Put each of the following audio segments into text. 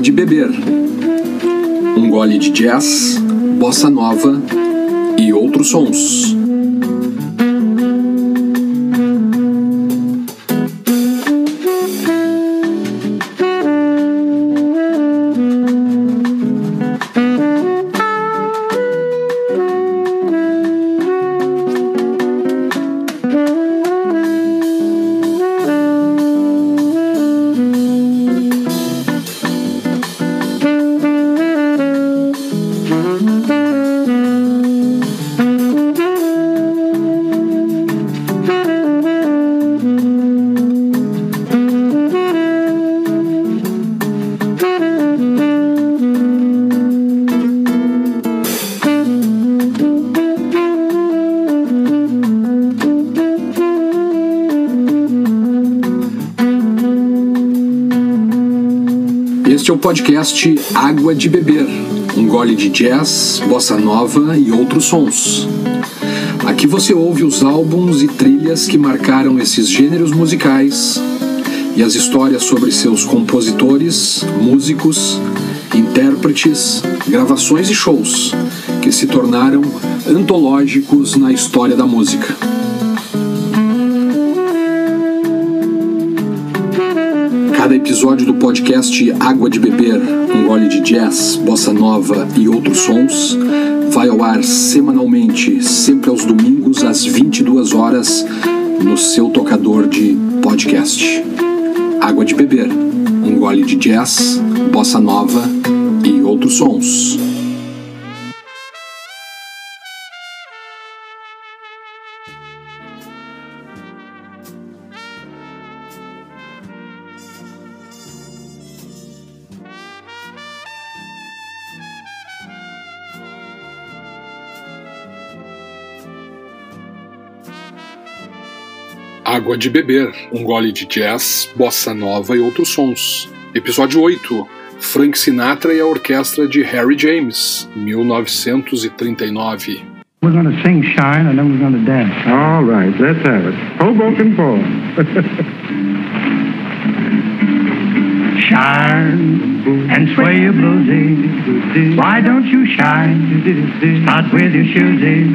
Água de beber. Um gole de jazz, bossa nova e outros sons. Podcast Água de Beber, um gole de jazz, bossa nova e outros sons. Aqui você ouve os álbuns e trilhas que marcaram esses gêneros musicais e as histórias sobre seus compositores, músicos, intérpretes, gravações e shows que se tornaram antológicos na história da música. Cada episódio do podcast Água de Beber, um gole de jazz, bossa nova e outros sons, vai ao ar semanalmente, sempre aos domingos às 22 horas, no seu tocador de podcast. Água de Beber, um gole de jazz, bossa nova e outros sons. Água de Beber, um gole de jazz, bossa nova e outros sons. Episódio 8. Frank Sinatra e a orquestra de Harry James, 1939. We're to sing Shine and then we're to dance. All right, let's have it. Hoboken Paul. Shine and sway your bluesy. Why don't you shine? Start with your shoesy.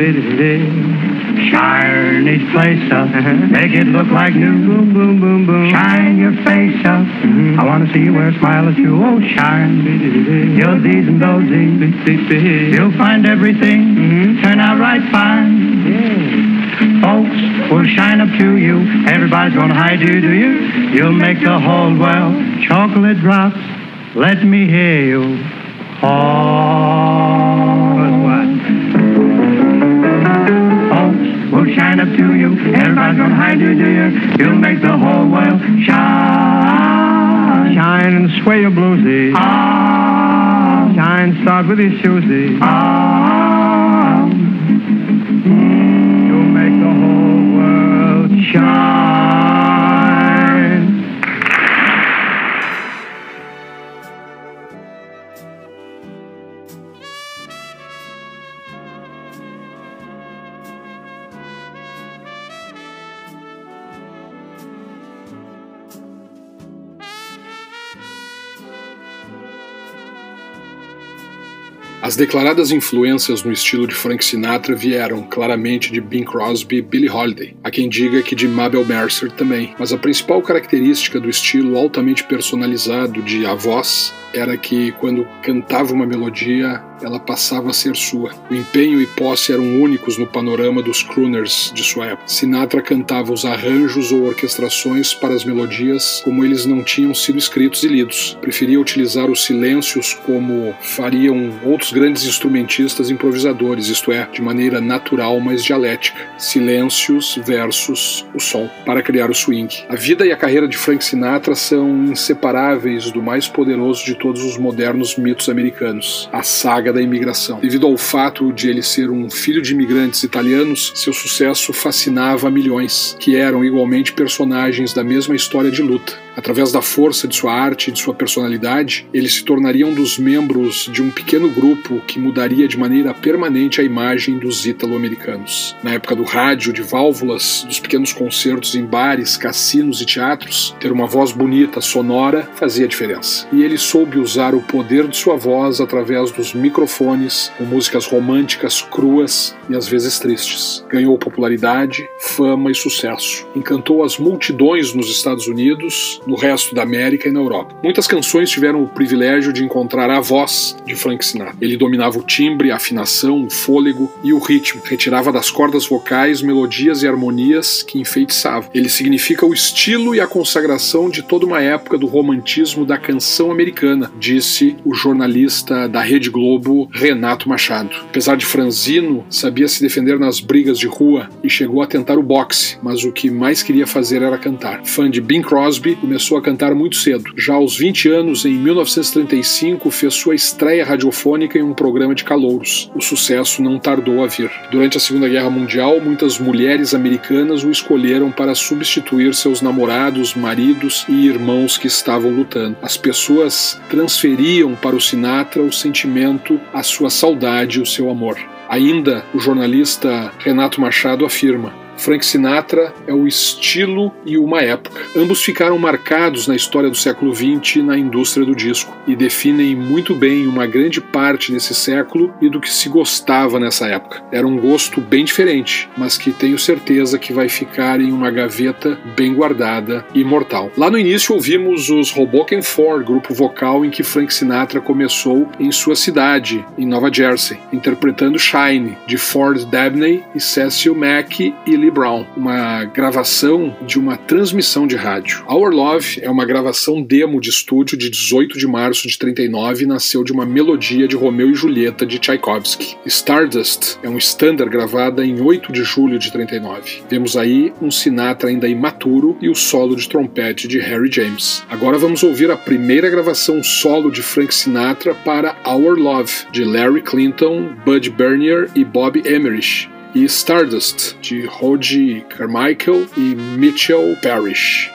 Shine each place up. Make it look like new. Shine your face up. I want to see you wear a smile at you. Oh, shine. Your D's and those You'll find everything turn out right fine. Folks will shine up to you. Everybody's gonna hide you, do you? You'll make the whole world chocolate drops. Let me hear you. Call what? Folks will shine up to you. Everybody's gonna hide you, you? You'll make the whole world shine. Shine and sway your bluesy. Ah, Shine, start with your shoesy. ah. You'll make the whole world shine. As declaradas influências no estilo de Frank Sinatra vieram claramente de Bing Crosby e Billie Holiday. Há quem diga que de Mabel Mercer também, mas a principal característica do estilo altamente personalizado de A Voz era que quando cantava uma melodia, ela passava a ser sua. O empenho e posse eram únicos no panorama dos crooners de sua época. Sinatra cantava os arranjos ou orquestrações para as melodias como eles não tinham sido escritos e lidos. Preferia utilizar os silêncios como fariam outros grandes instrumentistas improvisadores, isto é, de maneira natural, mas dialética. Silêncios versus o som, para criar o swing. A vida e a carreira de Frank Sinatra são inseparáveis do mais poderoso de todos os modernos mitos americanos, a saga da imigração. Devido ao fato de ele ser um filho de imigrantes italianos, seu sucesso fascinava milhões, que eram igualmente personagens da mesma história de luta. Através da força de sua arte e de sua personalidade, ele se tornaria um dos membros de um pequeno grupo que mudaria de maneira permanente a imagem dos ítalo-americanos. Na época do rádio, de válvulas, dos pequenos concertos em bares, cassinos e teatros, ter uma voz bonita, sonora, fazia diferença. E ele soube soube usar o poder de sua voz através dos microfones, com músicas românticas cruas e às vezes tristes. Ganhou popularidade, fama e sucesso. Encantou as multidões nos Estados Unidos, no resto da América e na Europa. Muitas canções tiveram o privilégio de encontrar a voz de Frank Sinatra. Ele dominava o timbre, a afinação, o fôlego e o ritmo. Retirava das cordas vocais melodias e harmonias que enfeitiçavam. Ele significa o estilo e a consagração de toda uma época do romantismo da canção americana, disse o jornalista da Rede Globo Renato Machado. Apesar de franzino, sabia se defender nas brigas de rua e chegou a tentar o boxe, mas o que mais queria fazer era cantar. Fã de Bing Crosby, começou a cantar muito cedo. Já aos 20 anos, em 1935, fez sua estreia radiofônica em um programa de calouros. O sucesso não tardou a vir. Durante a Segunda Guerra Mundial, muitas mulheres americanas o escolheram para substituir seus namorados, maridos e irmãos que estavam lutando. As pessoas transferiam para o Sinatra o sentimento, a sua saudade, o seu amor. Ainda o jornalista Renato Machado afirma: Frank Sinatra é o estilo e uma época. Ambos ficaram marcados na história do século XX na indústria do disco e definem muito bem uma grande parte desse século e do que se gostava nessa época. Era um gosto bem diferente, mas que tenho certeza que vai ficar em uma gaveta bem guardada e imortal. Lá no início ouvimos os Hoboken Four, grupo vocal em que Frank Sinatra começou em sua cidade, em Nova Jersey, interpretando Shine, de Ford Dabney e Cecil Mack e Lee Brown, uma gravação de uma transmissão de rádio. Our Love é uma gravação demo de estúdio de 18 de março de 39 e nasceu de uma melodia de Romeu e Julieta de Tchaikovsky. Stardust é um standard gravada em 8 de julho de 39. Vemos aí um Sinatra ainda imaturo e o solo de trompete de Harry James. Agora vamos ouvir a primeira gravação solo de Frank Sinatra para Our Love, de Larry Clinton, Bud Bernier e Bob Emmerich e Stardust, de Roddy Carmichael e Mitchell Parrish.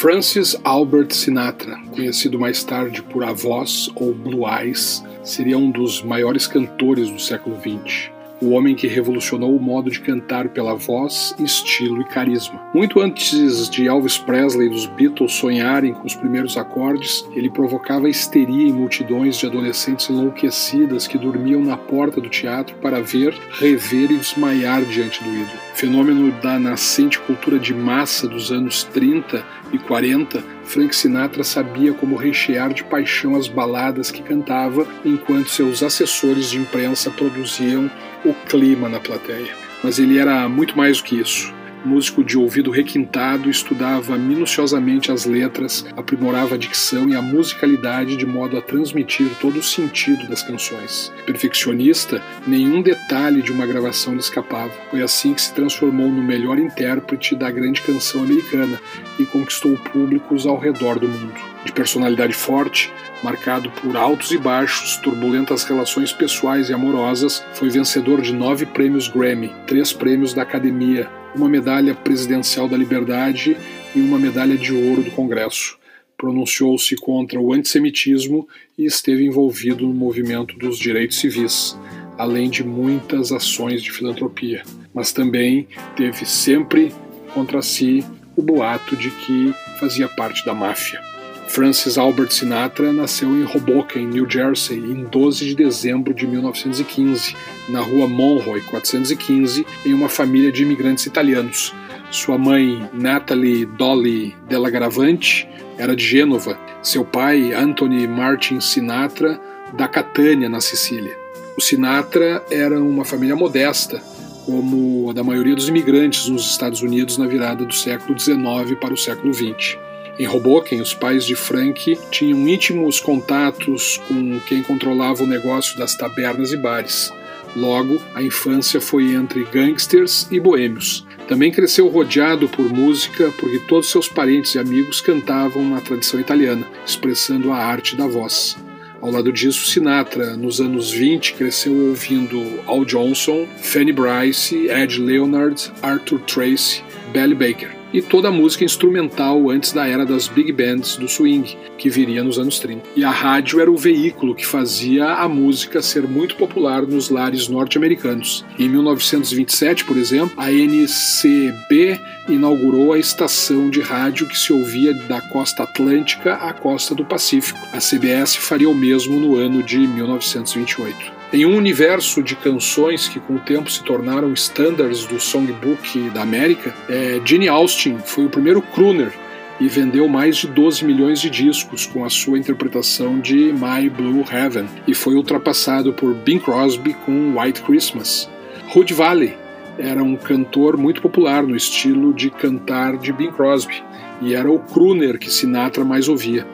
Francis Albert Sinatra, conhecido mais tarde por a voz ou Blue Eyes, seria um dos maiores cantores do século XX o homem que revolucionou o modo de cantar pela voz, estilo e carisma. Muito antes de Elvis Presley e dos Beatles sonharem com os primeiros acordes, ele provocava histeria em multidões de adolescentes enlouquecidas que dormiam na porta do teatro para ver, rever e desmaiar diante do ídolo. Fenômeno da nascente cultura de massa dos anos 30 e 40, Frank Sinatra sabia como rechear de paixão as baladas que cantava, enquanto seus assessores de imprensa produziam o clima na plateia. Mas ele era muito mais do que isso. Músico de ouvido requintado, estudava minuciosamente as letras, aprimorava a dicção e a musicalidade de modo a transmitir todo o sentido das canções. Perfeccionista, nenhum detalhe de uma gravação lhe escapava. Foi assim que se transformou no melhor intérprete da grande canção americana e conquistou públicos ao redor do mundo. De personalidade forte, marcado por altos e baixos, turbulentas relações pessoais e amorosas, foi vencedor de nove prêmios Grammy, três prêmios da Academia, uma medalha presidencial da Liberdade e uma medalha de ouro do Congresso. Pronunciou-se contra o antissemitismo e esteve envolvido no movimento dos direitos civis, além de muitas ações de filantropia. Mas também teve sempre contra si o boato de que fazia parte da máfia. Francis Albert Sinatra nasceu em Hoboken, New Jersey, em 12 de dezembro de 1915, na rua Monroe 415, em uma família de imigrantes italianos. Sua mãe, Natalie Dolly Della Gravante, era de Gênova. Seu pai, Anthony Martin Sinatra, da Catânia, na Sicília. O Sinatra era uma família modesta, como a da maioria dos imigrantes nos Estados Unidos na virada do século XIX para o século XX. Em Hoboken, os pais de Frank tinham íntimos contatos com quem controlava o negócio das tabernas e bares. Logo, a infância foi entre gangsters e boêmios. Também cresceu rodeado por música, porque todos seus parentes e amigos cantavam na tradição italiana, expressando a arte da voz. Ao lado disso, Sinatra, nos anos 20, cresceu ouvindo Al Johnson, Fanny Brice, Ed Leonard, Arthur Tracy, Belly Baker e toda a música instrumental antes da era das big bands do swing, que viria nos anos 30. E a rádio era o veículo que fazia a música ser muito popular nos lares norte-americanos. Em 1927, por exemplo, a NCB inaugurou a estação de rádio que se ouvia da costa atlântica à costa do Pacífico. A CBS faria o mesmo no ano de 1928. Em um universo de canções que com o tempo se tornaram standards do songbook da América, é, Gene Austin foi o primeiro crooner e vendeu mais de 12 milhões de discos com a sua interpretação de My Blue Heaven e foi ultrapassado por Bing Crosby com White Christmas. Hood Valley era um cantor muito popular no estilo de cantar de Bing Crosby e era o crooner que Sinatra mais ouvia.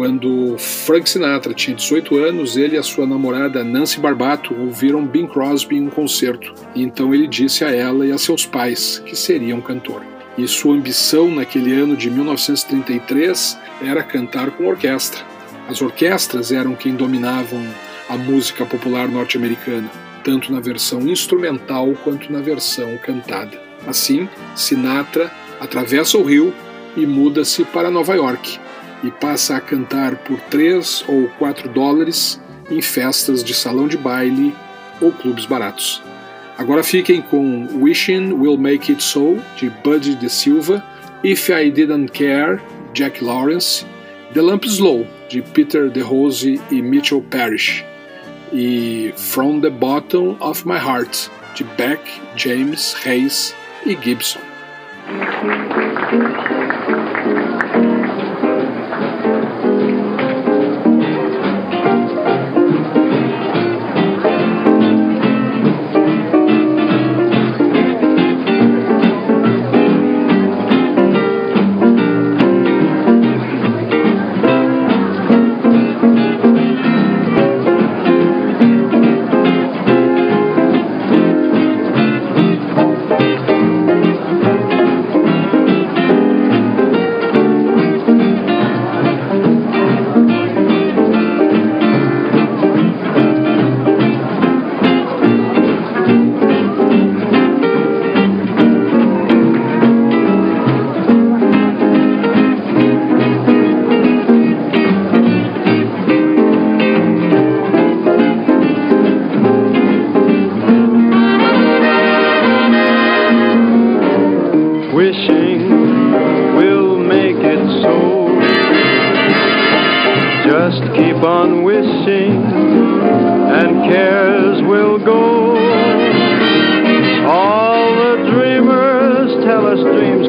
Quando Frank Sinatra tinha 18 anos, ele e a sua namorada Nancy Barbato ouviram Bing Crosby em um concerto. E então ele disse a ela e a seus pais que seria um cantor. E sua ambição naquele ano de 1933 era cantar com orquestra. As orquestras eram quem dominavam a música popular norte-americana, tanto na versão instrumental quanto na versão cantada. Assim, Sinatra atravessa o rio e muda-se para Nova York e passa a cantar por 3 ou 4 dólares em festas de salão de baile ou clubes baratos. Agora fiquem com Wishing Will Make It So, de Buddy de Silva, If I Didn't Care, Jack Lawrence, The Lamp Slow, de Peter DeRose e Mitchell Parrish, e From the Bottom of My Heart, de Beck, James, Hayes e Gibson.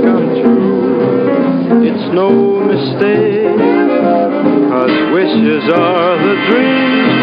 come true. It's no mistake, cause wishes are the dreams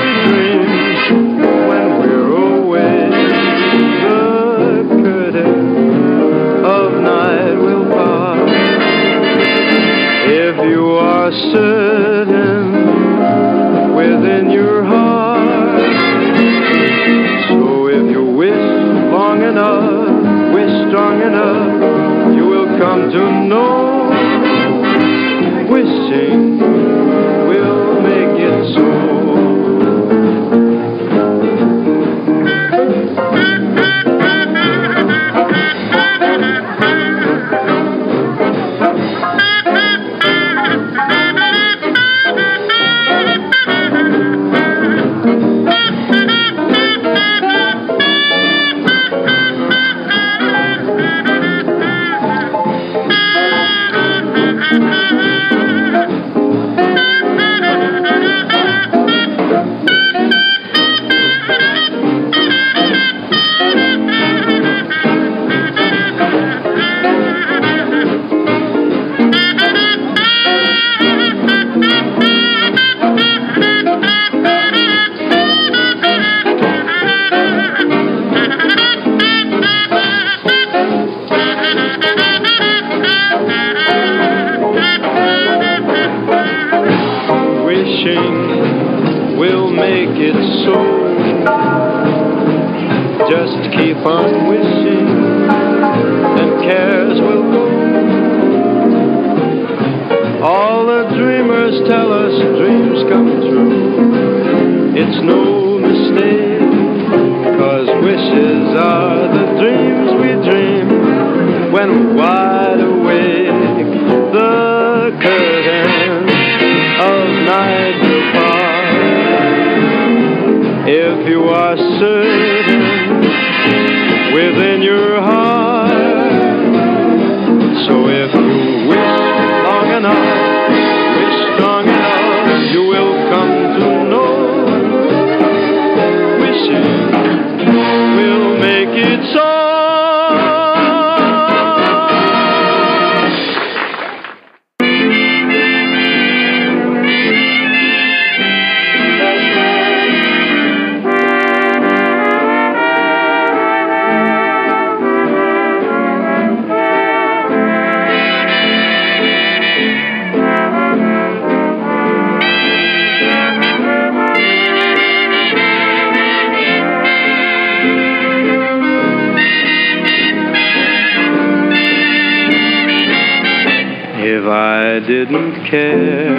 care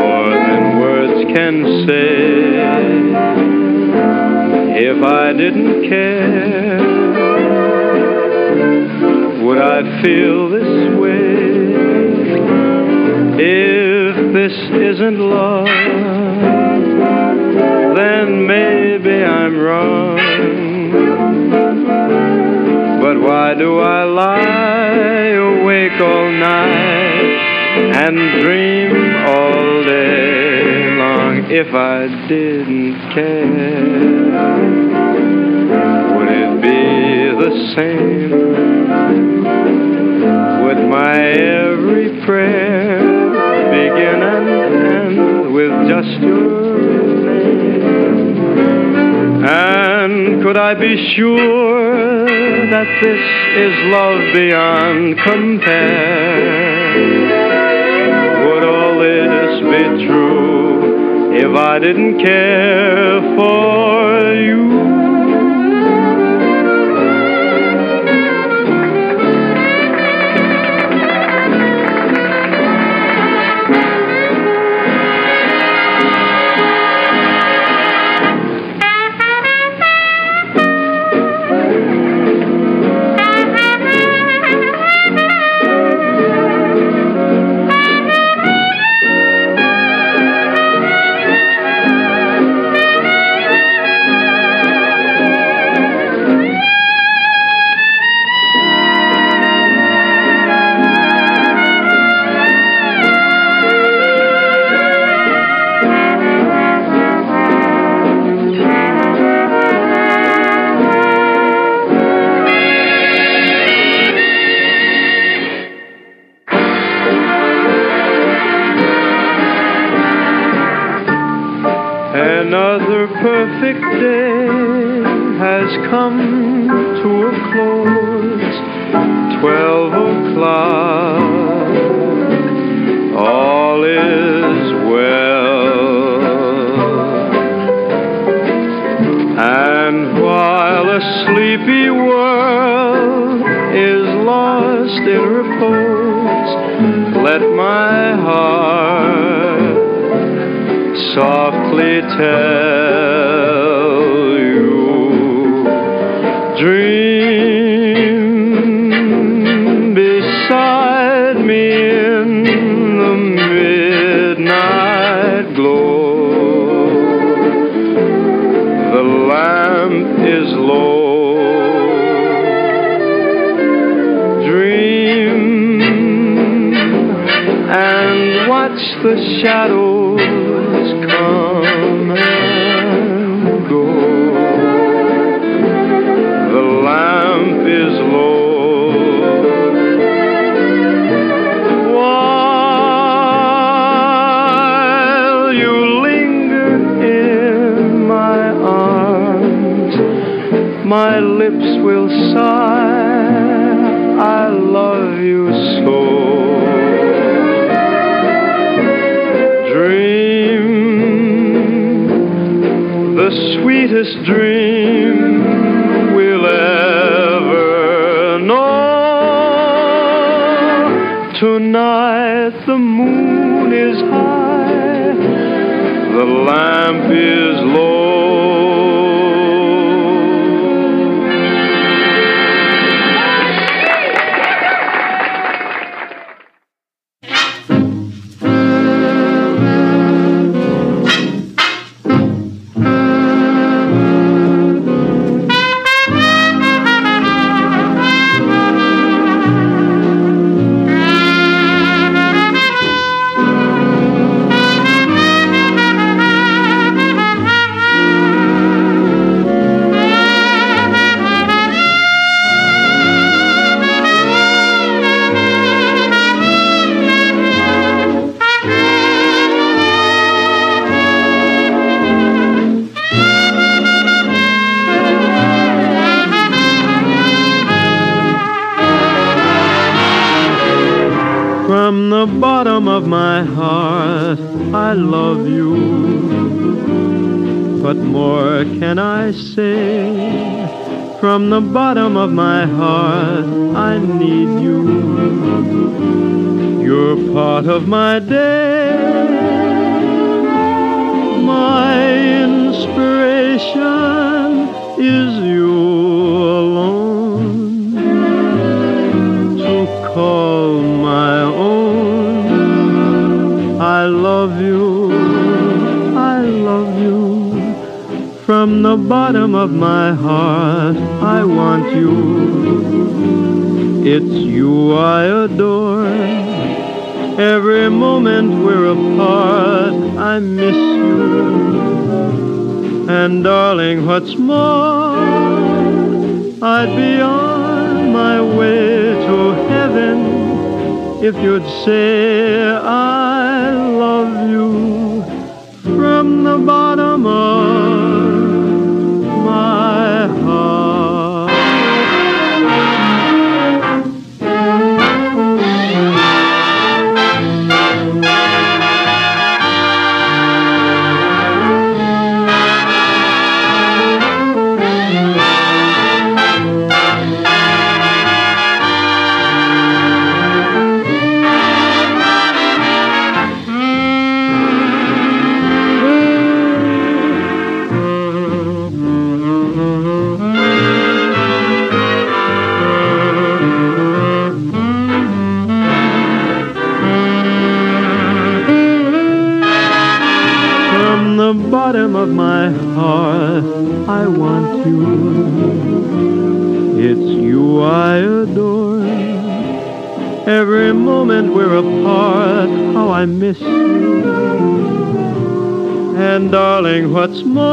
more than words can say. If I didn't care, would I feel? if I didn't care? Would it be the same? Would my every prayer begin and end with just your name? And could I be sure that this is love beyond compare? Would all this be true? if I didn't care for tell you. Dream beside me in the midnight glow. The lamp is low. Dream and watch the shadows From the bottom of my heart, I need you. You're part of my day, my inspiration is you From the bottom of my heart, I want you. It's you I adore. Every moment we're apart, I miss you. And darling, what's more, I'd be on my way to heaven if you'd say I love you from the bottom of Every moment we're apart, how I miss you. And darling, what's more,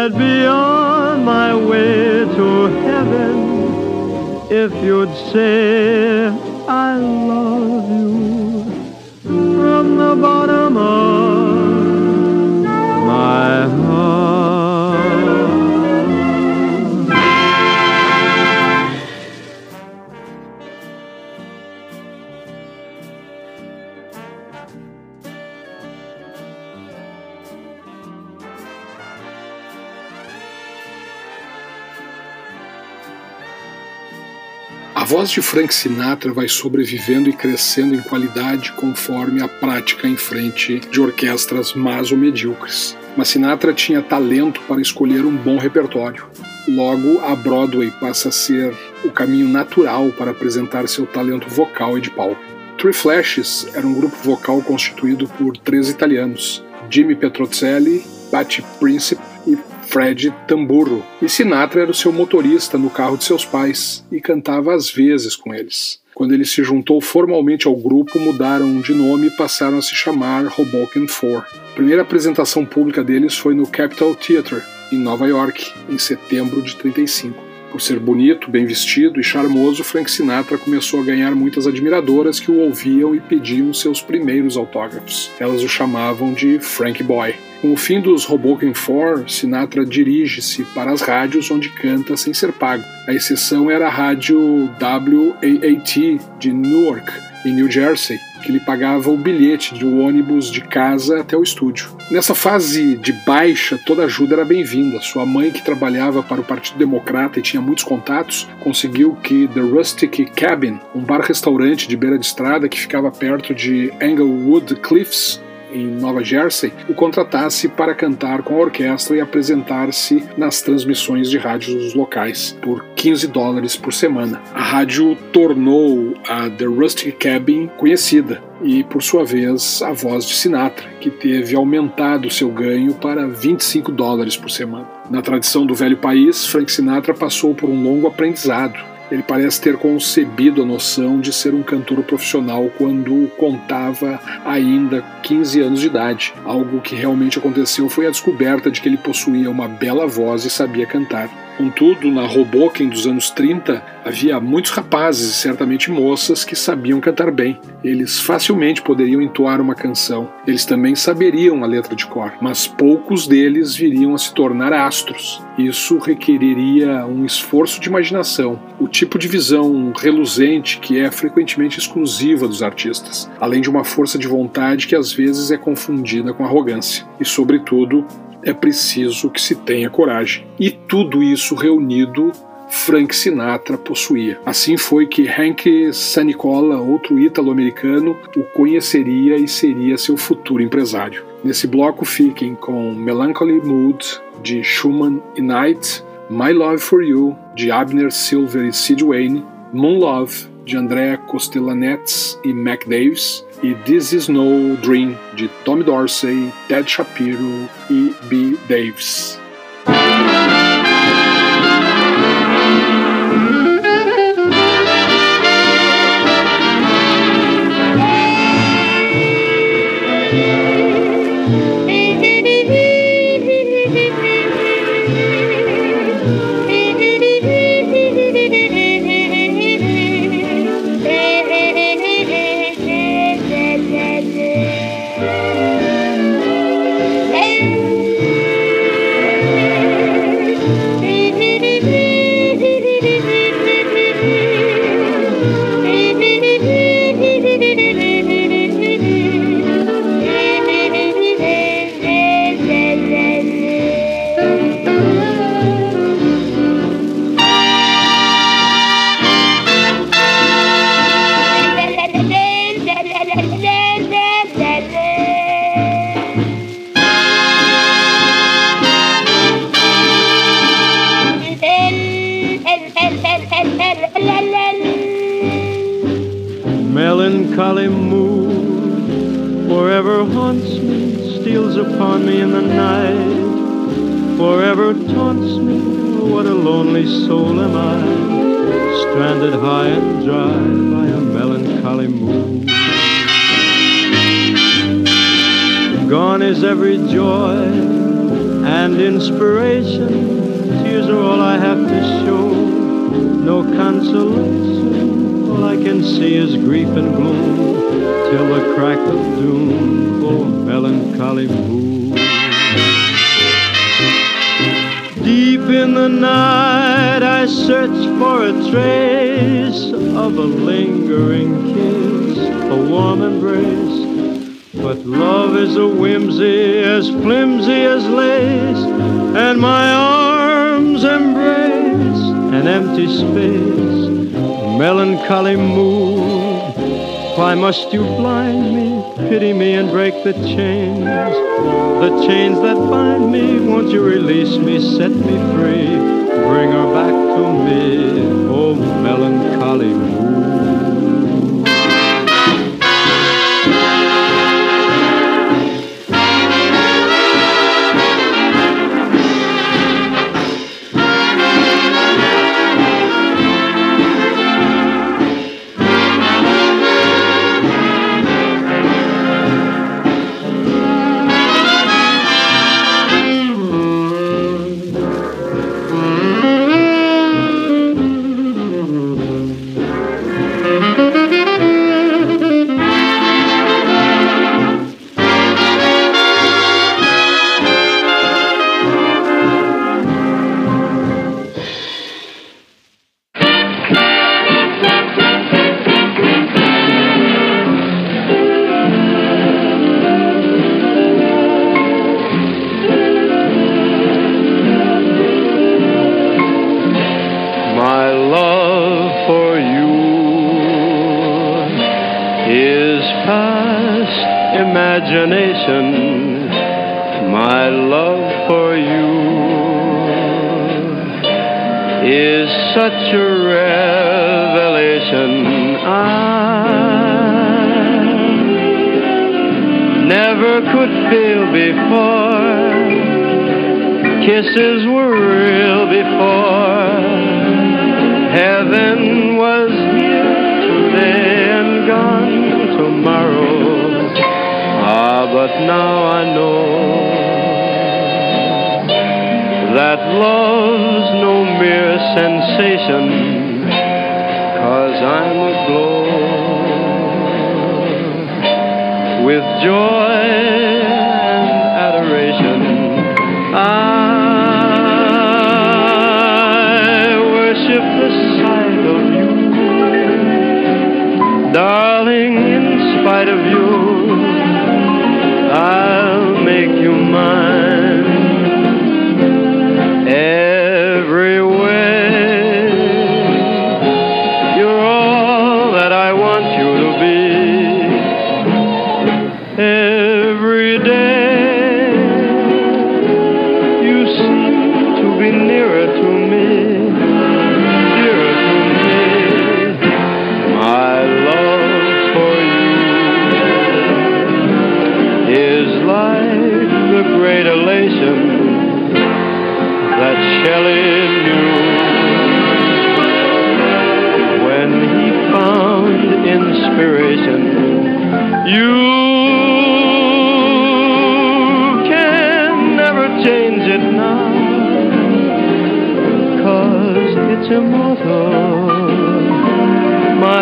I'd be on my way to heaven if you'd say I love you from the bottom voz de Frank Sinatra vai sobrevivendo e crescendo em qualidade conforme a prática em frente de orquestras mais ou medíocres. Mas Sinatra tinha talento para escolher um bom repertório. Logo, a Broadway passa a ser o caminho natural para apresentar seu talento vocal e de palco. Three Flashes era um grupo vocal constituído por três italianos: Jimmy Petrocelli, Patty Principe Fred Tamburro. E Sinatra era o seu motorista no carro de seus pais e cantava às vezes com eles. Quando ele se juntou formalmente ao grupo, mudaram de nome e passaram a se chamar Hoboken Four. A primeira apresentação pública deles foi no Capitol Theatre, em Nova York, em setembro de 35. Por ser bonito, bem vestido e charmoso, Frank Sinatra começou a ganhar muitas admiradoras que o ouviam e pediam seus primeiros autógrafos. Elas o chamavam de Frank Boy. Com o fim dos Hoboken Four, Sinatra dirige-se para as rádios onde canta sem ser pago. A exceção era a rádio WAAT de Newark, em New Jersey, que lhe pagava o bilhete de um ônibus de casa até o estúdio. Nessa fase de baixa, toda ajuda era bem-vinda. Sua mãe, que trabalhava para o Partido Democrata e tinha muitos contatos, conseguiu que The Rustic Cabin, um bar-restaurante de beira de estrada que ficava perto de Englewood Cliffs, em Nova Jersey, o contratasse para cantar com a orquestra e apresentar-se nas transmissões de rádios locais por 15 dólares por semana. A rádio tornou a The Rustic Cabin conhecida e, por sua vez, a voz de Sinatra, que teve aumentado seu ganho para 25 dólares por semana. Na tradição do velho país, Frank Sinatra passou por um longo aprendizado ele parece ter concebido a noção de ser um cantor profissional quando contava ainda 15 anos de idade. Algo que realmente aconteceu foi a descoberta de que ele possuía uma bela voz e sabia cantar. Contudo, na Hoboken dos anos 30, havia muitos rapazes e certamente moças que sabiam cantar bem. Eles facilmente poderiam entoar uma canção. Eles também saberiam a letra de cor, mas poucos deles viriam a se tornar astros. Isso requeriria um esforço de imaginação, o tipo de visão reluzente que é frequentemente exclusiva dos artistas, além de uma força de vontade que às vezes é confundida com arrogância. E, sobretudo, é preciso que se tenha coragem. E tudo isso reunido Frank Sinatra possuía. Assim foi que Hank Sanicola, outro ítalo-americano, o conheceria e seria seu futuro empresário. Nesse bloco fiquem com Melancholy Mood, de Schumann e Knight, My Love for You, de Abner Silver e Sid Wayne, Moon Love, de Andrea Costellanettes e Mac Davis, e This Is No Dream, de Tommy Dorsey, Ted Shapiro e B. Davis. set me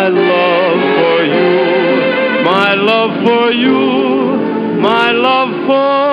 love for you, my love for you, my love for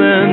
This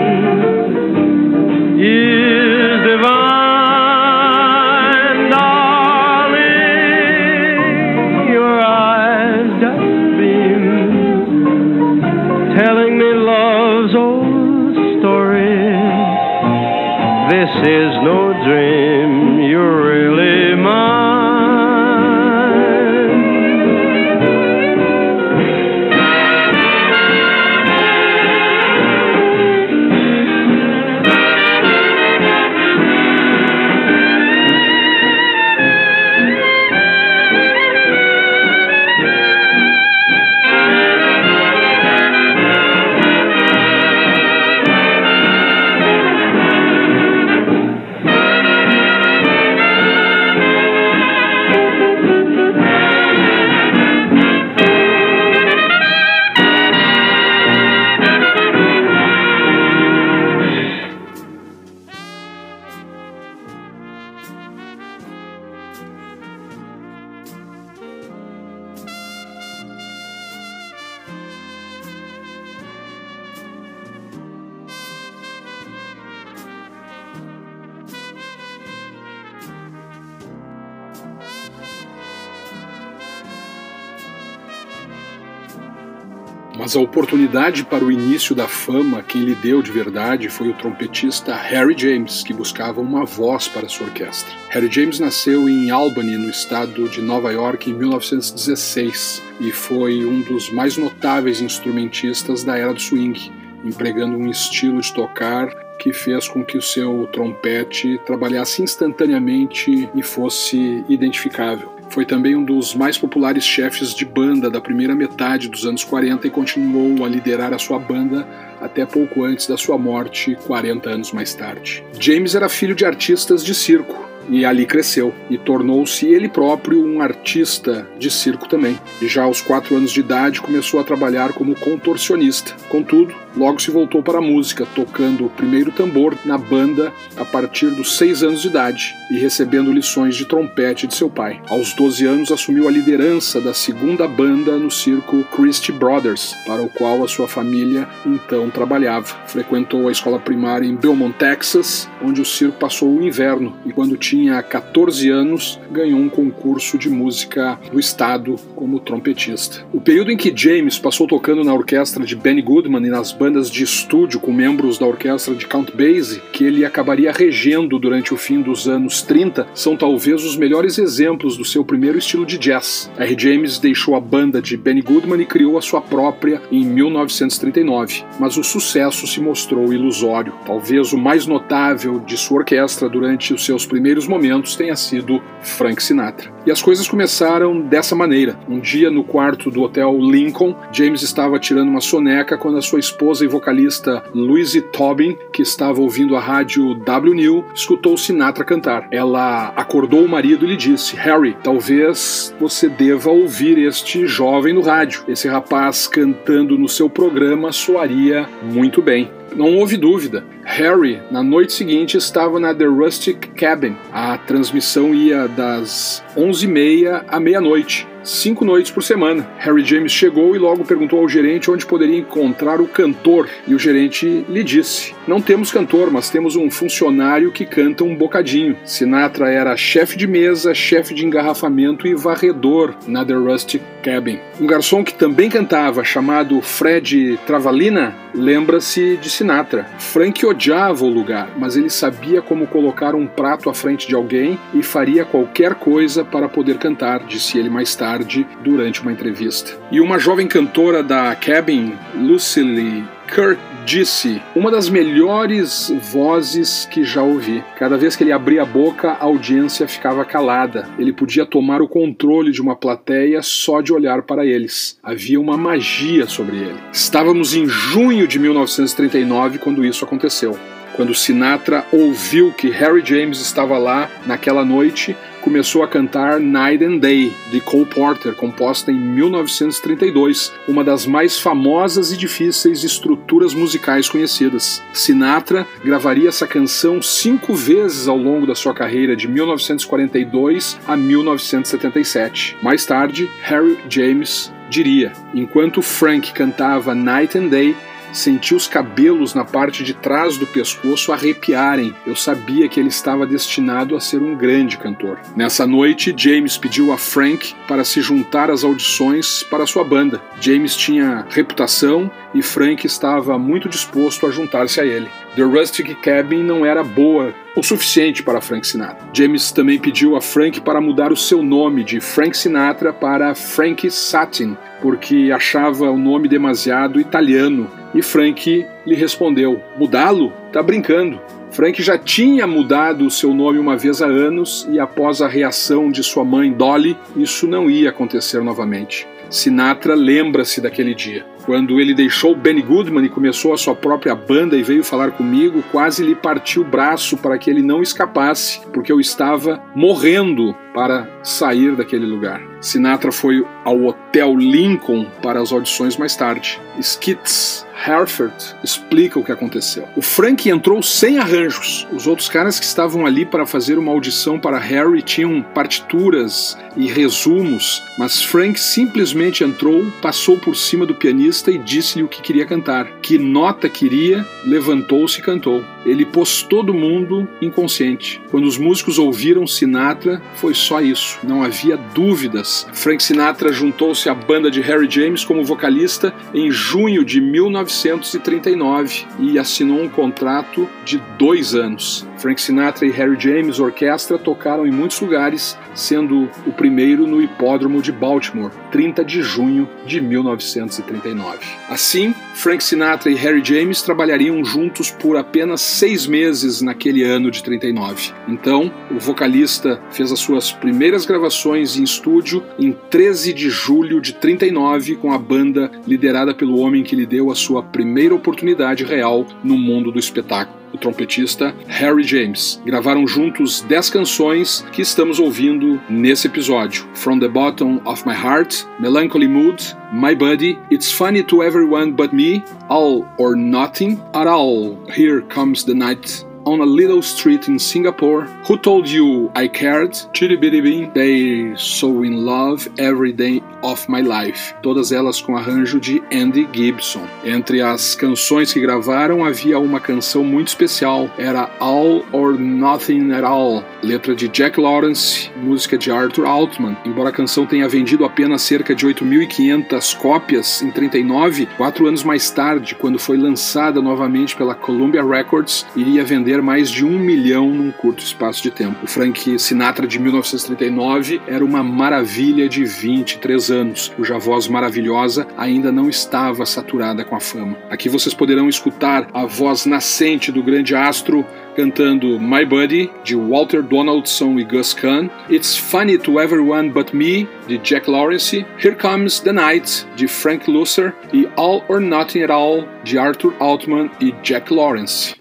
a oportunidade para o início da fama, quem lhe deu de verdade foi o trompetista Harry James, que buscava uma voz para sua orquestra. Harry James nasceu em Albany, no estado de Nova York, em 1916 e foi um dos mais notáveis instrumentistas da era do swing, empregando um estilo de tocar que fez com que o seu trompete trabalhasse instantaneamente e fosse identificável. Foi também um dos mais populares chefes de banda da primeira metade dos anos 40 e continuou a liderar a sua banda até pouco antes da sua morte, 40 anos mais tarde. James era filho de artistas de circo e ali cresceu e tornou-se ele próprio um artista de circo também. E já aos quatro anos de idade começou a trabalhar como contorcionista. Contudo, logo se voltou para a música, tocando o primeiro tambor na banda a partir dos seis anos de idade e recebendo lições de trompete de seu pai. Aos 12 anos assumiu a liderança da segunda banda no circo Christie Brothers, para o qual a sua família então trabalhava. Frequentou a escola primária em Belmont, Texas, onde o circo passou o inverno e quando tinha tinha 14 anos, ganhou um concurso de música do estado como trompetista. O período em que James passou tocando na orquestra de Benny Goodman e nas bandas de estúdio com membros da orquestra de Count Basie, que ele acabaria regendo durante o fim dos anos 30, são talvez os melhores exemplos do seu primeiro estilo de jazz. R. James deixou a banda de Benny Goodman e criou a sua própria em 1939, mas o sucesso se mostrou ilusório. Talvez o mais notável de sua orquestra durante os seus primeiros momentos tenha sido Frank Sinatra. E as coisas começaram dessa maneira. Um dia, no quarto do hotel Lincoln, James estava tirando uma soneca quando a sua esposa e vocalista Louise Tobin, que estava ouvindo a rádio W New, escutou Sinatra cantar. Ela acordou o marido e lhe disse: Harry, talvez você deva ouvir este jovem no rádio. Esse rapaz cantando no seu programa soaria muito bem. Não houve dúvida. Harry, na noite seguinte, estava na The Rustic Cabin. A transmissão ia das 11h30 à meia-noite cinco noites por semana. Harry James chegou e logo perguntou ao gerente onde poderia encontrar o cantor, e o gerente lhe disse: Não temos cantor, mas temos um funcionário que canta um bocadinho. Sinatra era chefe de mesa, chefe de engarrafamento e varredor na The Rustic Cabin. Um garçom que também cantava, chamado Fred Travalina, lembra-se de Sinatra. Frank odiava o lugar, mas ele sabia como colocar um prato à frente de alguém e faria qualquer coisa para poder cantar, disse ele mais tarde durante uma entrevista. E uma jovem cantora da Cabin, Lucille Kirk disse: Uma das melhores vozes que já ouvi. Cada vez que ele abria a boca, a audiência ficava calada. Ele podia tomar o controle de uma plateia só de olhar para eles. Havia uma magia sobre ele. Estávamos em junho de 1939 quando isso aconteceu. Quando Sinatra ouviu que Harry James estava lá naquela noite, começou a cantar Night and Day, de Cole Porter, composta em 1932, uma das mais famosas e difíceis estruturas musicais conhecidas. Sinatra gravaria essa canção cinco vezes ao longo da sua carreira, de 1942 a 1977. Mais tarde, Harry James diria: enquanto Frank cantava Night and Day, Senti os cabelos na parte de trás do pescoço arrepiarem. Eu sabia que ele estava destinado a ser um grande cantor. Nessa noite, James pediu a Frank para se juntar às audições para sua banda. James tinha reputação e Frank estava muito disposto a juntar-se a ele. The Rustic Cabin não era boa o suficiente para Frank Sinatra. James também pediu a Frank para mudar o seu nome de Frank Sinatra para Frank Satin, porque achava o nome demasiado italiano. E Frank lhe respondeu: Mudá-lo? Tá brincando. Frank já tinha mudado o seu nome uma vez há anos e após a reação de sua mãe Dolly, isso não ia acontecer novamente. Sinatra lembra-se daquele dia. Quando ele deixou Benny Goodman e começou a sua própria banda e veio falar comigo, quase lhe partiu o braço para que ele não escapasse, porque eu estava morrendo para sair daquele lugar. Sinatra foi ao Hotel Lincoln para as audições mais tarde. Skits Herford explica o que aconteceu. O Frank entrou sem arranjos. Os outros caras que estavam ali para fazer uma audição para Harry tinham partituras e resumos, mas Frank simplesmente entrou, passou por cima do pianista e disse-lhe o que queria cantar. Que nota queria, levantou-se e cantou. Ele pôs todo mundo inconsciente. Quando os músicos ouviram Sinatra, foi só isso, não havia dúvidas. Frank Sinatra juntou-se à banda de Harry James como vocalista em junho de 1939 e assinou um contrato de dois anos. Frank Sinatra e Harry James Orquestra tocaram em muitos lugares, sendo o primeiro no Hipódromo de Baltimore, 30 de junho de 1939. Assim, Frank Sinatra e Harry James trabalhariam juntos por apenas seis meses naquele ano de 39. Então, o vocalista fez as suas primeiras gravações em estúdio em 13 de julho de 39 com a banda liderada pelo homem que lhe deu a sua primeira oportunidade real no mundo do espetáculo o trompetista Harry James. Gravaram juntos 10 canções que estamos ouvindo nesse episódio: From the Bottom of My Heart, Melancholy Mood, My Buddy, It's Funny to Everyone But Me, All or Nothing, At All, Here Comes the Night, on a little street in Singapore. Who told you I cared? Bing. They so in love every day of My Life, todas elas com arranjo de Andy Gibson. Entre as canções que gravaram havia uma canção muito especial, era All or Nothing at All, letra de Jack Lawrence, música de Arthur Altman. Embora a canção tenha vendido apenas cerca de 8.500 cópias em 39, quatro anos mais tarde, quando foi lançada novamente pela Columbia Records, iria vender mais de um milhão num curto espaço de tempo. O Frank Sinatra de 1939 era uma maravilha de 23 anos, cuja voz maravilhosa ainda não estava saturada com a fama. Aqui vocês poderão escutar a voz nascente do grande astro cantando My Buddy, de Walter Donaldson e Gus Kahn, It's Funny to Everyone But Me, de Jack Lawrence, Here Comes the Night, de Frank Lusser e All or Nothing at All, de Arthur Altman e Jack Lawrence.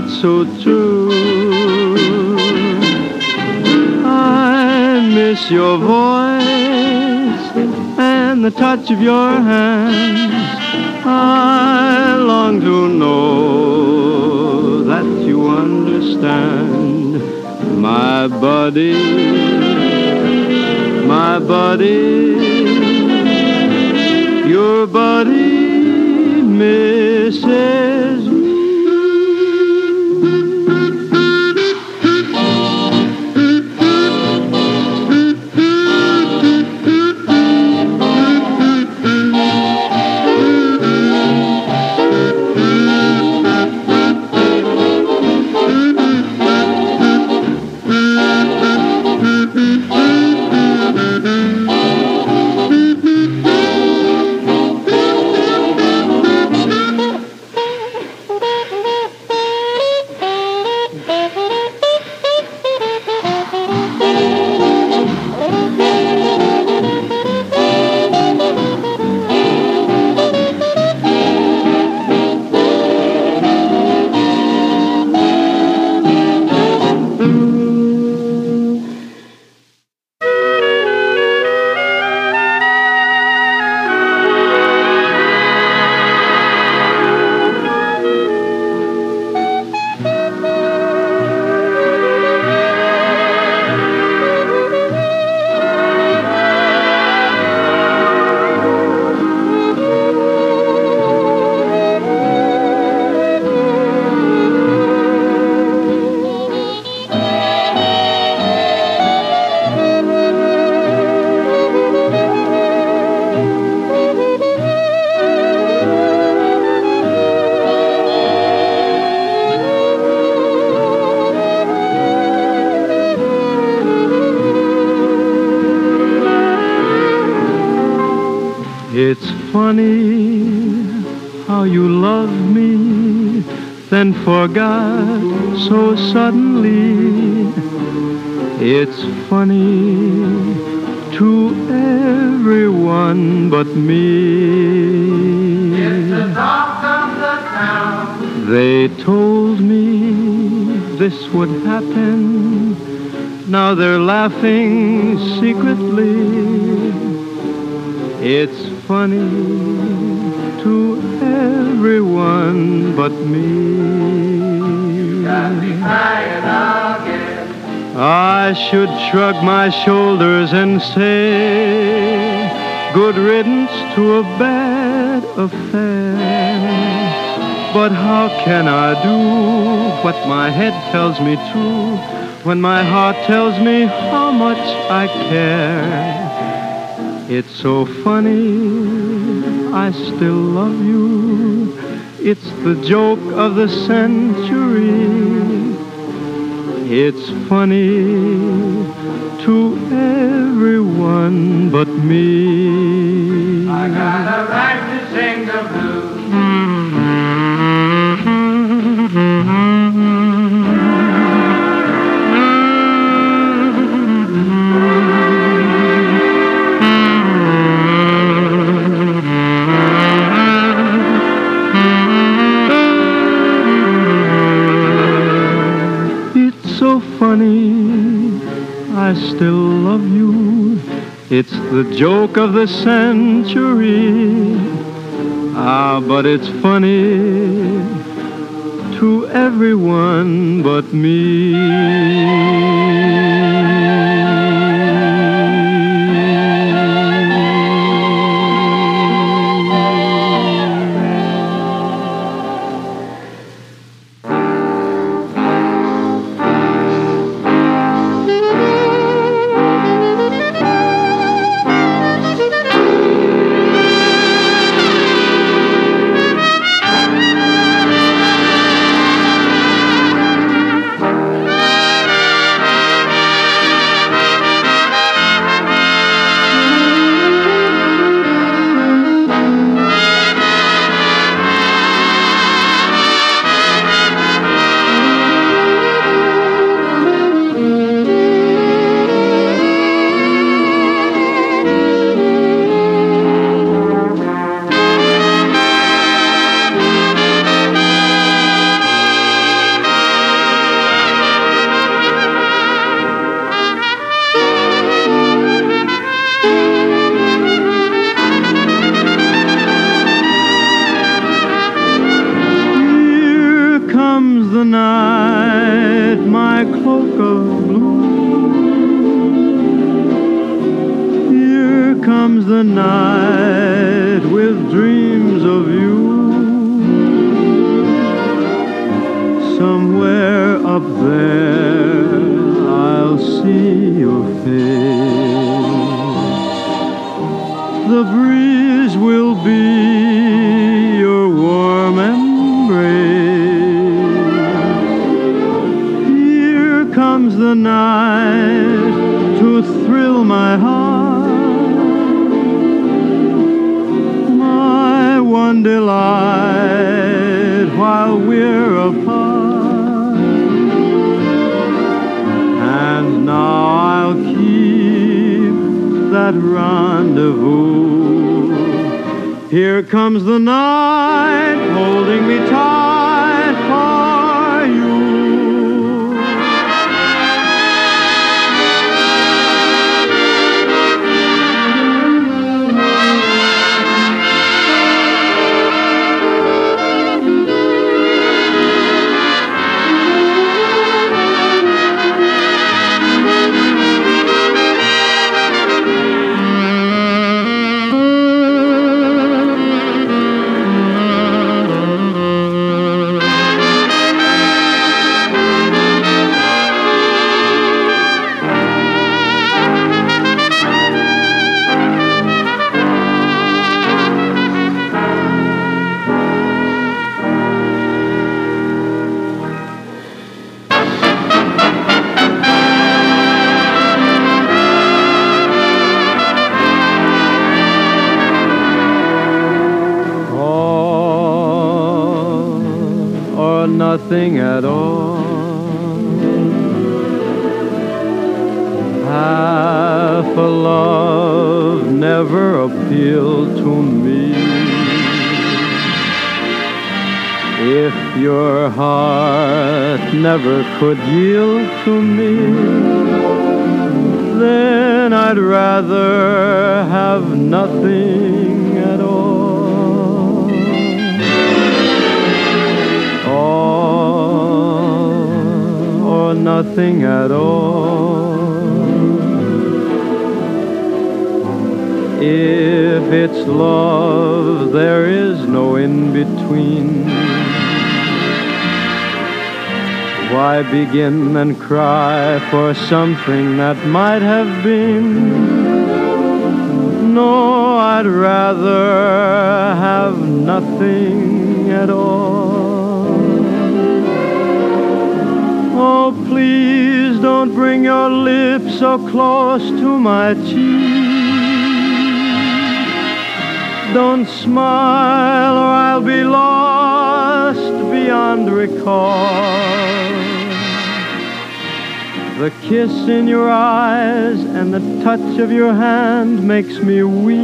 Quite so true. I miss your voice and the touch of your hand. I long to know that you understand, my buddy, my buddy, your buddy misses then forgot so suddenly. It's funny to everyone but me. It's the talk of the town. They told me this would happen. Now they're laughing secretly. It's funny but me. I should shrug my shoulders and say, Good riddance to a bad affair. But how can I do what my head tells me to when my heart tells me how much I care? It's so funny, I still love you. It's the joke of the century. It's funny to everyone but me. I got a right to sing the blues. The joke of the century. Ah, but it's funny to everyone but me. could you begin and cry for something that might have been? No, I'd rather have nothing at all. Oh, please don't bring your lips so close to my cheek. Don't smile or I'll be lost beyond recall. Kiss in your eyes and the touch of your hand makes me weak.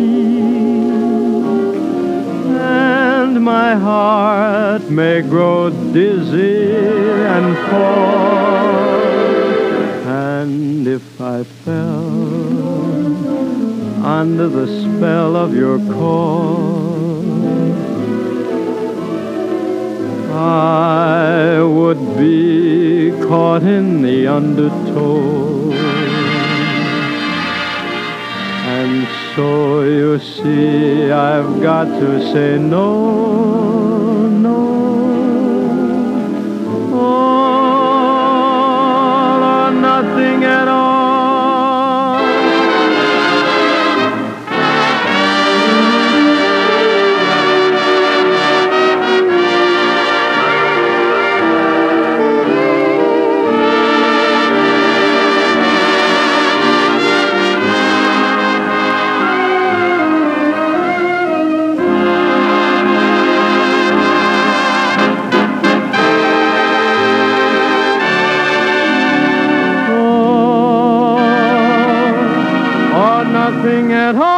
And my heart may grow dizzy and fall. And if I fell under the spell of your call, I would be caught in the undertow. And so you see, I've got to say no. Nothing at all.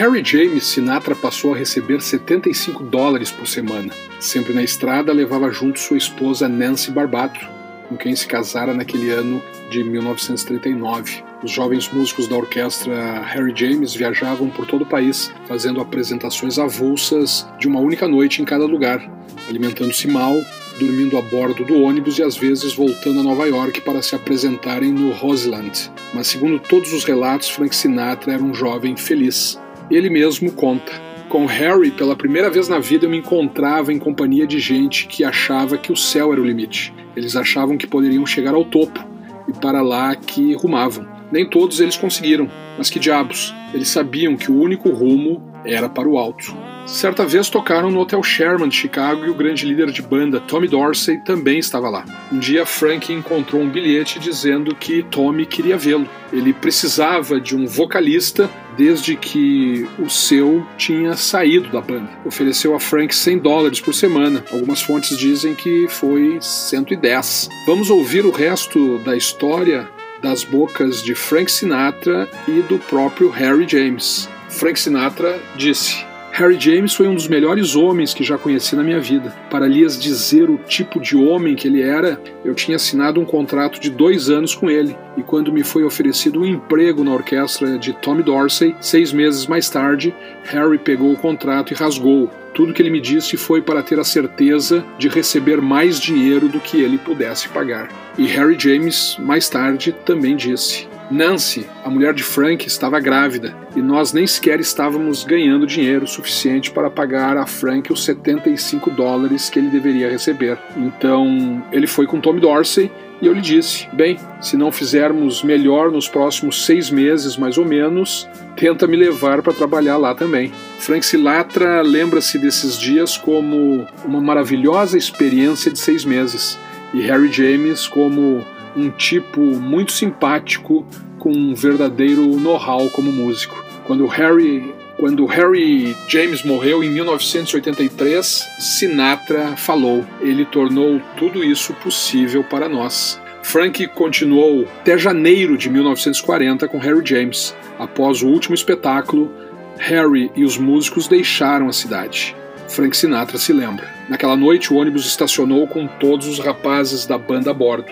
Harry James, Sinatra passou a receber 75 dólares por semana. Sempre na estrada, levava junto sua esposa Nancy Barbato, com quem se casara naquele ano de 1939. Os jovens músicos da orquestra Harry James viajavam por todo o país, fazendo apresentações avulsas de uma única noite em cada lugar, alimentando-se mal, dormindo a bordo do ônibus e às vezes voltando a Nova York para se apresentarem no Roseland. Mas segundo todos os relatos, Frank Sinatra era um jovem feliz. Ele mesmo conta. Com Harry, pela primeira vez na vida, eu me encontrava em companhia de gente que achava que o céu era o limite. Eles achavam que poderiam chegar ao topo e para lá que rumavam. Nem todos eles conseguiram, mas que diabos, eles sabiam que o único rumo era para o alto. Certa vez tocaram no Hotel Sherman de Chicago e o grande líder de banda, Tommy Dorsey, também estava lá. Um dia, Frank encontrou um bilhete dizendo que Tommy queria vê-lo. Ele precisava de um vocalista desde que o seu tinha saído da banda. Ofereceu a Frank 100 dólares por semana. Algumas fontes dizem que foi 110. Vamos ouvir o resto da história das bocas de Frank Sinatra e do próprio Harry James. Frank Sinatra disse: Harry James foi um dos melhores homens que já conheci na minha vida. Para lhes dizer o tipo de homem que ele era, eu tinha assinado um contrato de dois anos com ele, e quando me foi oferecido um emprego na orquestra de Tommy Dorsey, seis meses mais tarde, Harry pegou o contrato e rasgou. Tudo que ele me disse foi para ter a certeza de receber mais dinheiro do que ele pudesse pagar. E Harry James, mais tarde, também disse: Nancy, a mulher de Frank, estava grávida e nós nem sequer estávamos ganhando dinheiro suficiente para pagar a Frank os 75 dólares que ele deveria receber. Então ele foi com Tommy Dorsey e eu lhe disse: bem, se não fizermos melhor nos próximos seis meses, mais ou menos, tenta me levar para trabalhar lá também. Frank Sinatra lembra-se desses dias como uma maravilhosa experiência de seis meses e Harry James como um tipo muito simpático com um verdadeiro know-how como músico. Quando Harry quando Harry James morreu em 1983, Sinatra falou: ele tornou tudo isso possível para nós. Frank continuou até janeiro de 1940 com Harry James. Após o último espetáculo, Harry e os músicos deixaram a cidade. Frank Sinatra se lembra. Naquela noite, o ônibus estacionou com todos os rapazes da banda a bordo.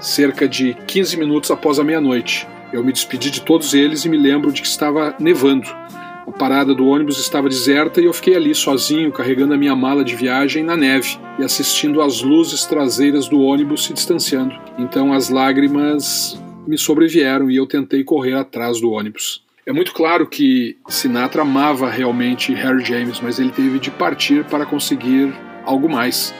Cerca de 15 minutos após a meia-noite, eu me despedi de todos eles e me lembro de que estava nevando. A parada do ônibus estava deserta e eu fiquei ali sozinho, carregando a minha mala de viagem na neve e assistindo as luzes traseiras do ônibus se distanciando. Então as lágrimas me sobrevieram e eu tentei correr atrás do ônibus. É muito claro que Sinatra amava realmente Harry James, mas ele teve de partir para conseguir algo mais.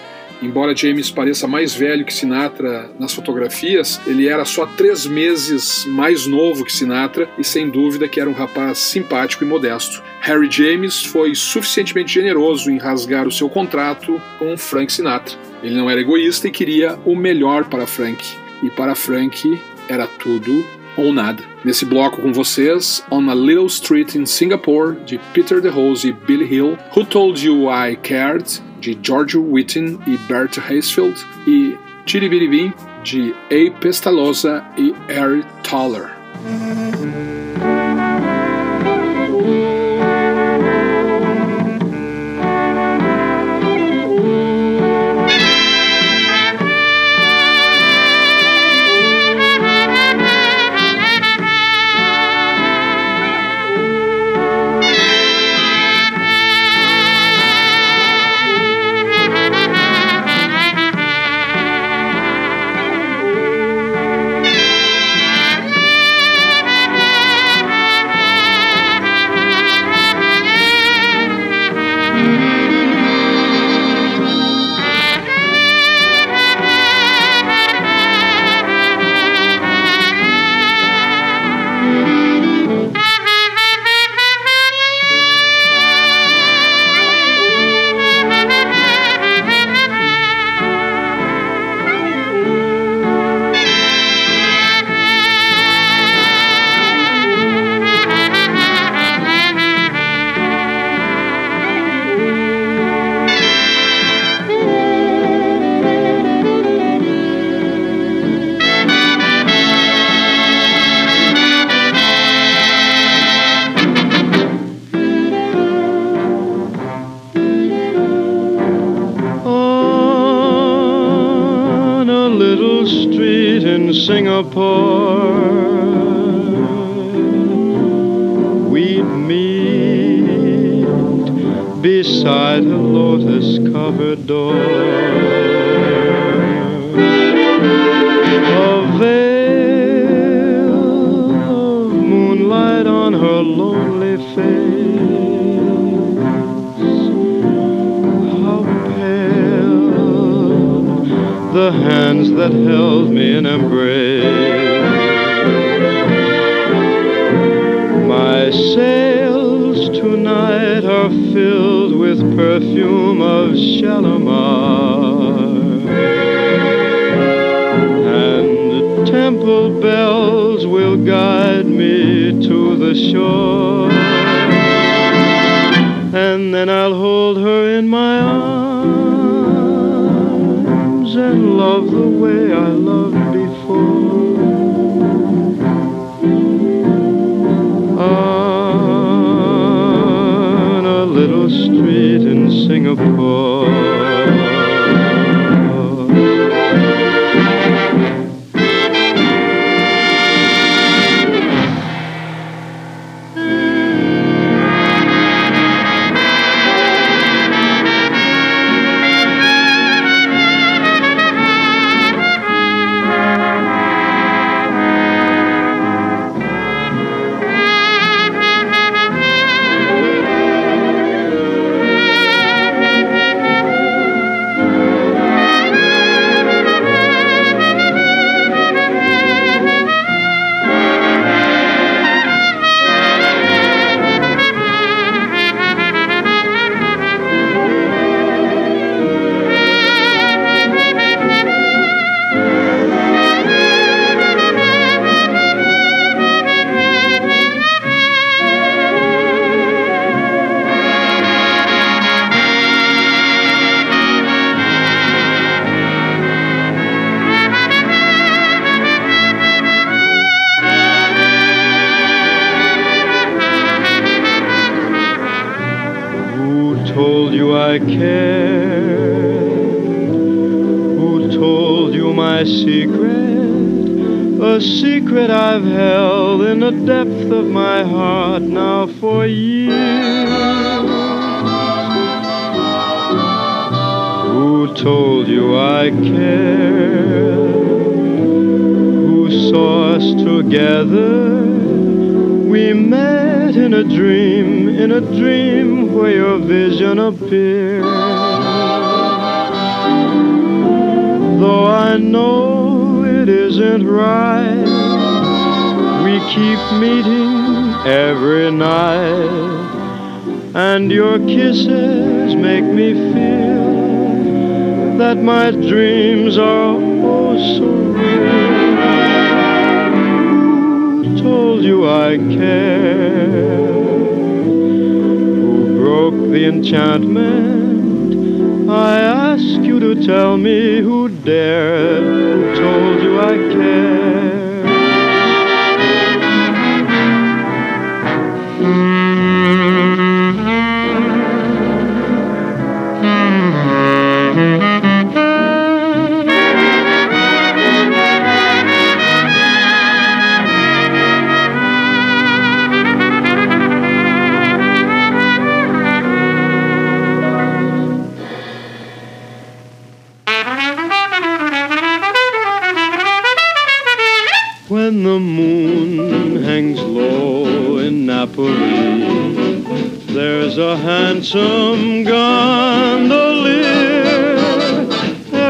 Embora James pareça mais velho que Sinatra nas fotografias, ele era só três meses mais novo que Sinatra e sem dúvida que era um rapaz simpático e modesto. Harry James foi suficientemente generoso em rasgar o seu contrato com Frank Sinatra. Ele não era egoísta e queria o melhor para Frank. E para Frank era tudo ou nada. Nesse bloco com vocês, On a Little Street in Singapore, de Peter DeRose e Billy Hill, Who Told You I Cared, de George Whitten e Bert Haysfield, e Tiribiribim, de A. Pestalosa e Harry Toller.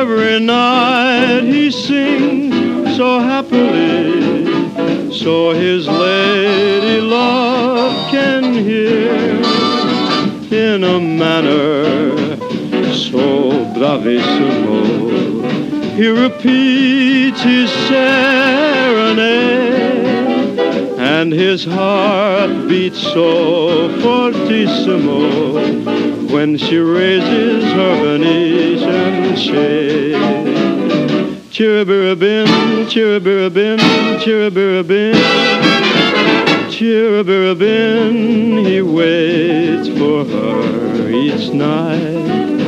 Every night he sings so happily, so his lady love can hear in a manner so bravissimo. He repeats his serenade, and his heart beats so fortissimo when she raises her Venetian shade. Chiribirabim, chiribirabim, chiribirabim, chiribirabim, he waits for her each night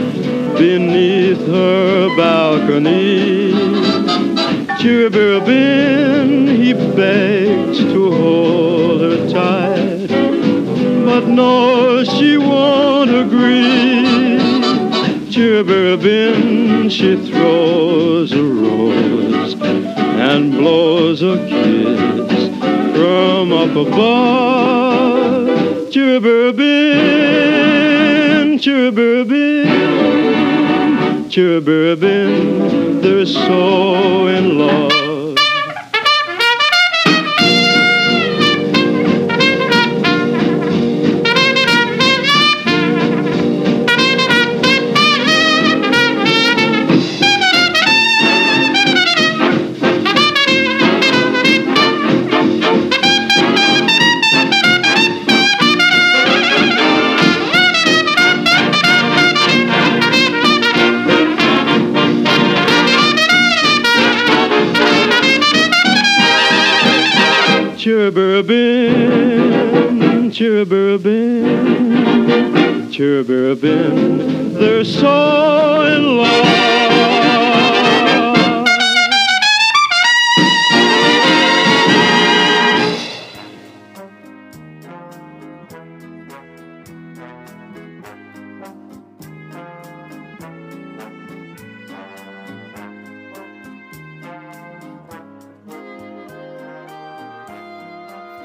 beneath her balcony. Chiribirabin, he begs to hold her tight, but no, she won't agree. Chiribirabin, she throws a rose and blows a kiss from up above. Chiribirabin, chiribirabin cherubim, they're so in love. suburban. They're so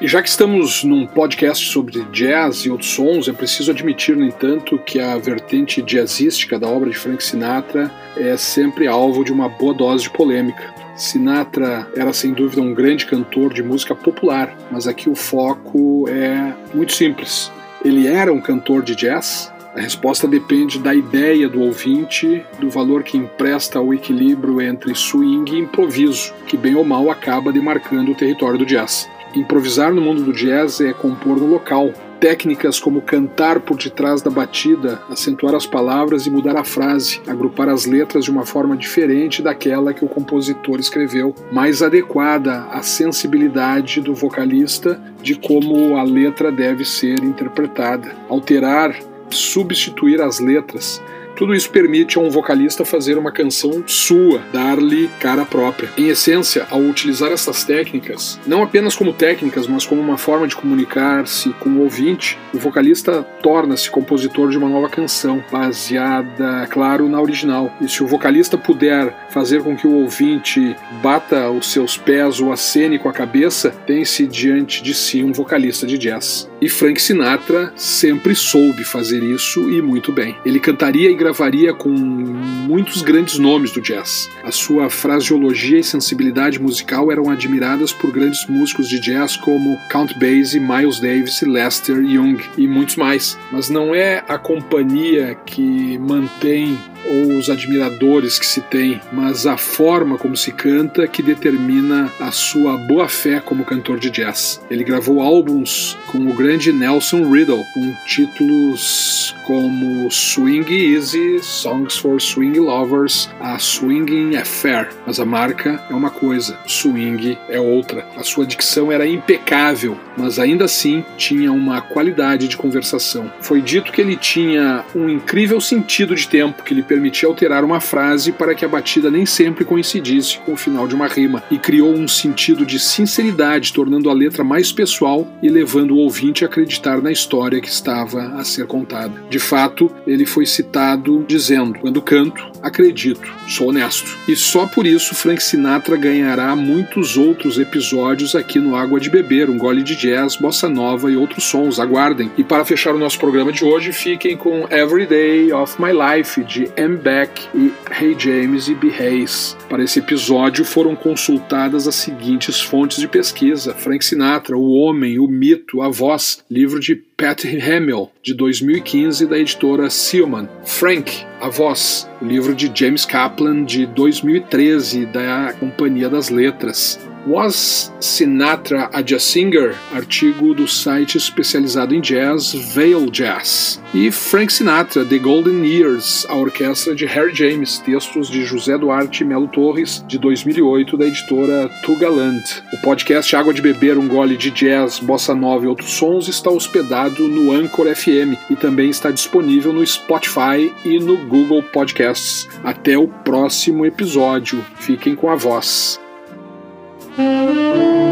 Já que estamos num podcast sobre jazz e outros sons, é preciso admitir, no entanto, que a vertente jazzística da obra de Frank Sinatra é sempre alvo de uma boa dose de polêmica. Sinatra era sem dúvida um grande cantor de música popular, mas aqui o foco é muito simples. Ele era um cantor de jazz? A resposta depende da ideia do ouvinte, do valor que empresta ao equilíbrio entre swing e improviso, que bem ou mal acaba demarcando o território do jazz. Improvisar no mundo do jazz é compor no local. Técnicas como cantar por detrás da batida, acentuar as palavras e mudar a frase, agrupar as letras de uma forma diferente daquela que o compositor escreveu, mais adequada à sensibilidade do vocalista de como a letra deve ser interpretada. Alterar, substituir as letras, Tudo isso permite a um vocalista fazer uma canção sua, dar-lhe cara própria. Em essência, ao utilizar essas técnicas, não apenas como técnicas, mas como uma forma de comunicar-se com o ouvinte, o vocalista torna-se compositor de uma nova canção, baseada, claro, na original. E se o vocalista puder fazer com que o ouvinte bata os seus pés ou acene com a cabeça, tem-se diante de si um vocalista de jazz. E Frank Sinatra sempre soube fazer isso e muito bem. Ele cantaria e gravaria com muitos grandes nomes do jazz. A sua fraseologia e sensibilidade musical eram admiradas por grandes músicos de jazz como Count Basie, Miles Davis, Lester Young e muitos mais. Mas não é a companhia que mantém ou os admiradores que se tem, mas a forma como se canta que determina a sua boa fé como cantor de jazz. Ele gravou álbuns com o grande Nelson Riddle, com títulos como Swing Easy, Songs for Swing Lovers, a Swinging Affair. Mas a marca é uma coisa, swing é outra. A sua dicção era impecável, mas ainda assim tinha uma qualidade de conversação. Foi dito que ele tinha um incrível sentido de tempo que lhe permitia alterar uma frase para que a batida nem sempre coincidisse com o final de uma rima e criou um sentido de sinceridade, tornando a letra mais pessoal e levando o ouvinte a acreditar na história que estava a ser contada. De fato, ele foi citado dizendo: Quando canto, acredito, sou honesto. E só por isso Frank Sinatra ganhará muitos outros episódios aqui no Água de Beber, um gole de jazz, bossa nova e outros sons. Aguardem. E para fechar o nosso programa de hoje, fiquem com Every Day of My Life de M. Beck e Hey James e B. Hayes. Para esse episódio foram consultadas as seguintes fontes de pesquisa: Frank Sinatra, O Homem, o Mito, a Voz, livro de Pat Hamill, de 2015, da editora Sealman. Frank, a Voz, o livro de James Kaplan, de 2013, da Companhia das Letras. Was Sinatra a Jazz Singer? Artigo do site especializado em jazz Veil Jazz. E Frank Sinatra, The Golden Years, a orquestra de Harry James, textos de José Duarte Melo Torres, de 2008, da editora Tugaland. O podcast Água de Beber, um gole de jazz, bossa nova e outros sons está hospedado no Anchor FM e também está disponível no Spotify e no Google Podcasts. Até o próximo episódio. Fiquem com a voz. Every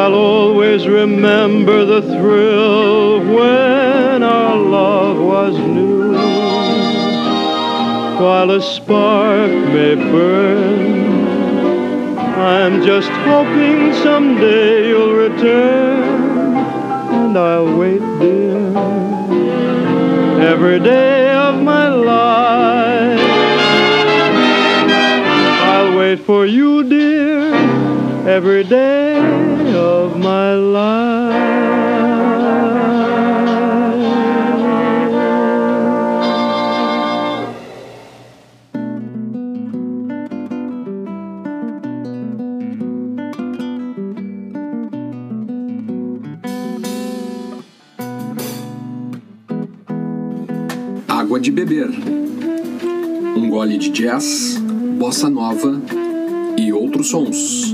I'll always remember the thrill when our love was new. while a spark may burn. I'm just hoping someday you'll return, and I'll wait, dear, every day of my life. I'll wait for you, dear, every day of my life. Água de beber. Um gole de jazz, bossa nova e outros sons.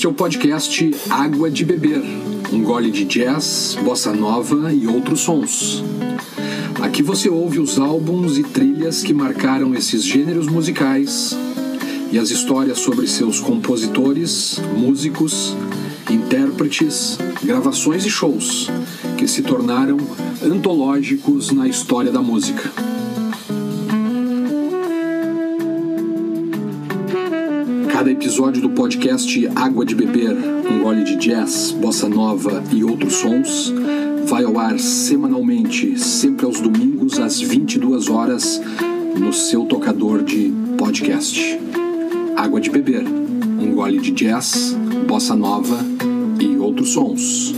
Este é o podcast Água de Beber, um gole de jazz, bossa nova e outros sons. Aqui você ouve os álbuns e trilhas que marcaram esses gêneros musicais e as histórias sobre seus compositores, músicos, intérpretes, gravações e shows que se tornaram antológicos na história da música. Cada episódio do podcast Água de Beber, um gole de jazz, bossa nova e outros sons, vai ao ar semanalmente, sempre aos domingos às 22 horas, no seu tocador de podcast. Água de Beber, um gole de jazz, bossa nova e outros sons.